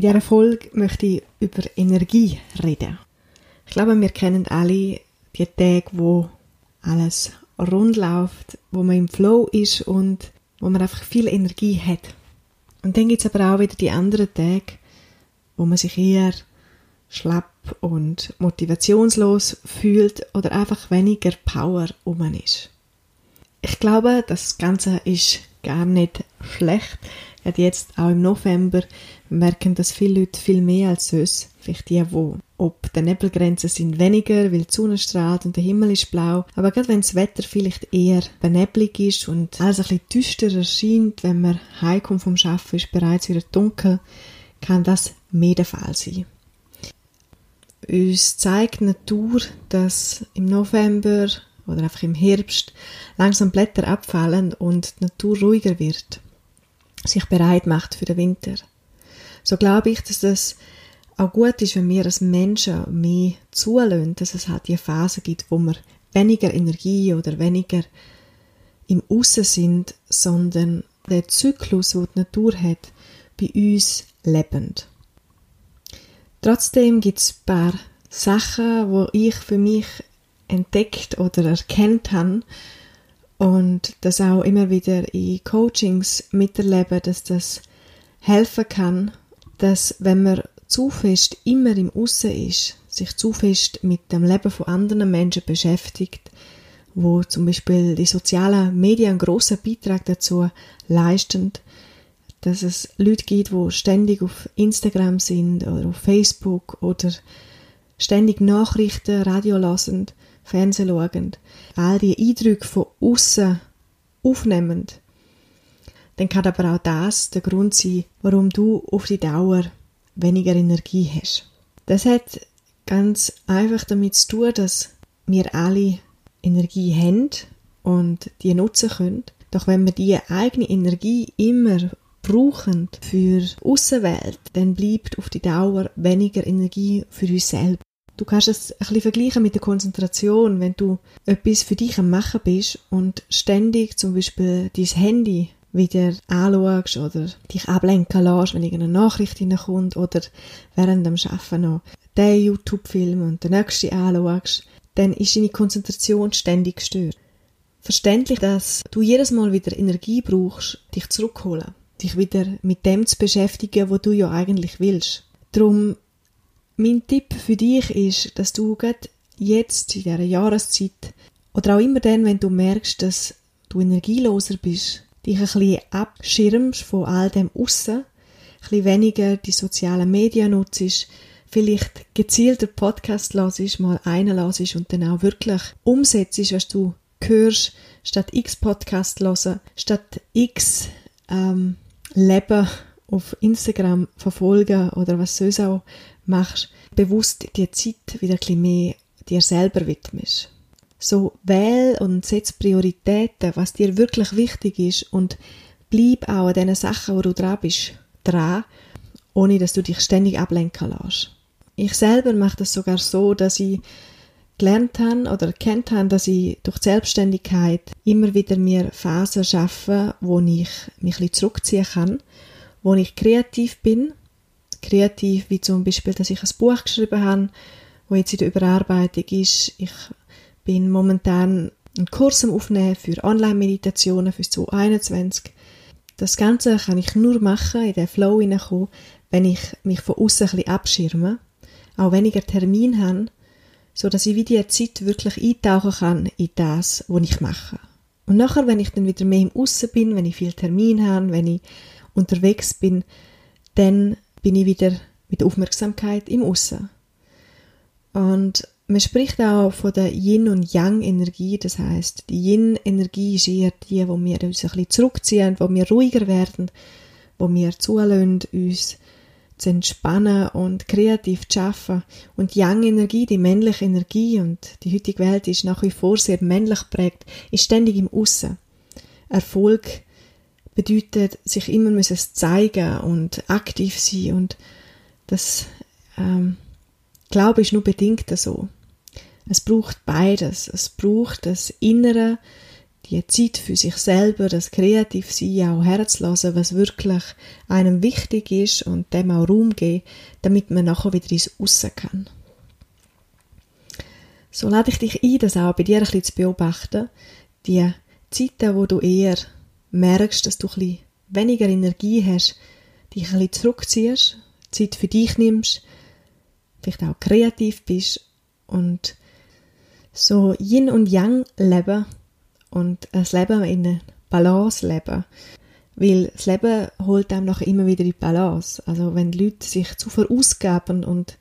In dieser Folge möchte ich über Energie reden. Ich glaube, wir kennen alle die Tage, wo alles rund läuft, wo man im Flow ist und wo man einfach viel Energie hat. Und dann gibt es aber auch wieder die anderen Tage, wo man sich eher schlapp und motivationslos fühlt oder einfach weniger Power um ist. Ich glaube, das Ganze ist gar nicht schlecht. Gerade jetzt auch im November merken das viele Leute viel mehr als sonst. Vielleicht die, wo ob die Nebelgrenzen sind weniger, weil die Sonne strahlt und der Himmel ist blau. Aber gerade wenn das Wetter vielleicht eher beneblig ist und alles ein bisschen düster erscheint, wenn man heimkommt vom Arbeiten, ist bereits wieder dunkel, kann das mehr der Fall sein. Uns zeigt die Natur, dass im November oder einfach im Herbst langsam Blätter abfallen und die Natur ruhiger wird, sich bereit macht für den Winter. So glaube ich, dass das auch gut ist, wenn wir als Menschen mehr zulassen, dass es halt die Phase gibt, wo wir weniger Energie oder weniger im Aussen sind, sondern der Zyklus, wo die Natur hat, bei uns lebend. Trotzdem gibt es ein paar Sachen, wo ich für mich entdeckt oder erkennt habe und das auch immer wieder in Coachings miterlebe, dass das helfen kann, dass wenn man zu fest immer im Aussen ist, sich zu fest mit dem Leben von anderen Menschen beschäftigt, wo zum Beispiel die sozialen Medien einen grossen Beitrag dazu leisten, dass es Leute gibt, die ständig auf Instagram sind oder auf Facebook oder ständig Nachrichten, Radio lassen, Fernsehen schauen, all die Eindrücke von außen aufnehmen, dann kann aber auch das der Grund sein, warum du auf die Dauer weniger Energie hast. Das hat ganz einfach damit zu tun, dass wir alle Energie haben und die nutzen können. Doch wenn wir die eigene Energie immer brauchen für die Aussenwelt, dann bleibt auf die Dauer weniger Energie für uns selbst. Du kannst es ein bisschen vergleichen mit der Konzentration, wenn du etwas für dich am Machen bist und ständig zum Beispiel dein Handy wieder anschaust oder dich ablenken lässt, wenn irgendeine Nachricht hineinkommt oder während dem Arbeiten noch den YouTube-Film und den nächsten anschaust, dann ist deine Konzentration ständig gestört. Verständlich, dass du jedes Mal wieder Energie brauchst, dich zurückholen, dich wieder mit dem zu beschäftigen, wo du ja eigentlich willst. Darum mein Tipp für dich ist, dass du jetzt in dieser Jahreszeit oder auch immer dann, wenn du merkst, dass du energieloser bist, dich ein bisschen abschirmst von all dem Aussen, ein bisschen weniger die sozialen Medien nutzt, vielleicht gezielter Podcast hörst, mal einen hörst und dann auch wirklich umsetzt, was du hörst, statt x Podcast hören, statt x ähm, Leben auf Instagram verfolgen oder was sonst auch machst, bewusst die Zeit wieder ein mehr dir selber widmest. So wähl und setz Prioritäten, was dir wirklich wichtig ist und bleib auch an den Sachen, wo du dran bist, dran, ohne dass du dich ständig ablenken lässt. Ich selber mache das sogar so, dass ich gelernt habe oder erkannt habe, dass ich durch die Selbstständigkeit immer wieder mir Phasen schaffe, wo ich mich ein bisschen zurückziehen kann, wo ich kreativ bin kreativ, wie zum Beispiel, dass ich ein Buch geschrieben habe, wo jetzt in der Überarbeitung ist. Ich bin momentan einen Kurs am Aufnehmen für Online-Meditationen für 2021. Das Ganze kann ich nur machen, in den Flow hineinkommen, wenn ich mich von außen ein bisschen abschirme, auch weniger Termin habe, so dass ich wie die Zeit wirklich eintauchen kann in das, was ich mache. Und nachher, wenn ich dann wieder mehr im Aussen bin, wenn ich viel Termin habe, wenn ich unterwegs bin, dann bin ich wieder mit Aufmerksamkeit im Aussen. Und man spricht auch von der Yin- und Yang-Energie. Das heißt, die Yin-Energie ist eher die, wo wir uns ein bisschen zurückziehen, wo wir ruhiger werden, wo wir zulassen, uns zu entspannen und kreativ zu arbeiten. Und die Yang-Energie, die männliche Energie, und die heutige Welt ist nach wie vor sehr männlich geprägt, ist ständig im Aussen. Erfolg bedeutet, sich immer müssen zeigen und aktiv sein und das, ähm, glaube ich, nur bedingt so. Es braucht beides. Es braucht das Innere, die Zeit für sich selber, das Kreativsein auch herzulassen, was wirklich einem wichtig ist und dem auch Raum geben, damit man nachher wieder ins Aussen kann. So lade ich dich ein, das auch bei dir ein bisschen zu beobachten. Die Zeiten, wo du eher merkst, dass du ein weniger Energie hast, dich ein bisschen zurückziehst, Zeit für dich nimmst, vielleicht auch kreativ bist und so Yin und Yang leben und das Leben in einer Balance leben. Weil das Leben holt einem noch immer wieder die Balance. Also wenn die Leute sich zu verausgaben und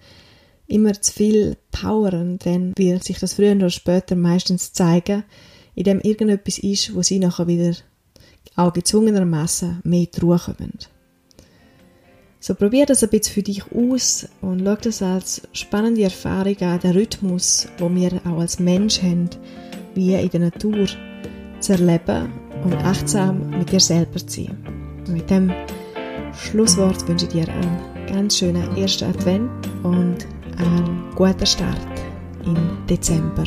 immer zu viel powern, dann wird sich das früher oder später meistens zeigen, indem irgendetwas ist, wo sie nachher wieder auch gezwungenermaßen mehr die Ruhe kommen. So probier das ein bisschen für dich aus und schau das als spannende Erfahrung an, den Rhythmus, wo wir auch als Mensch haben, wie in der Natur zu erleben und achtsam mit dir selber zu sein. Und mit dem Schlusswort wünsche ich dir einen ganz schönen ersten Advent und einen guten Start im Dezember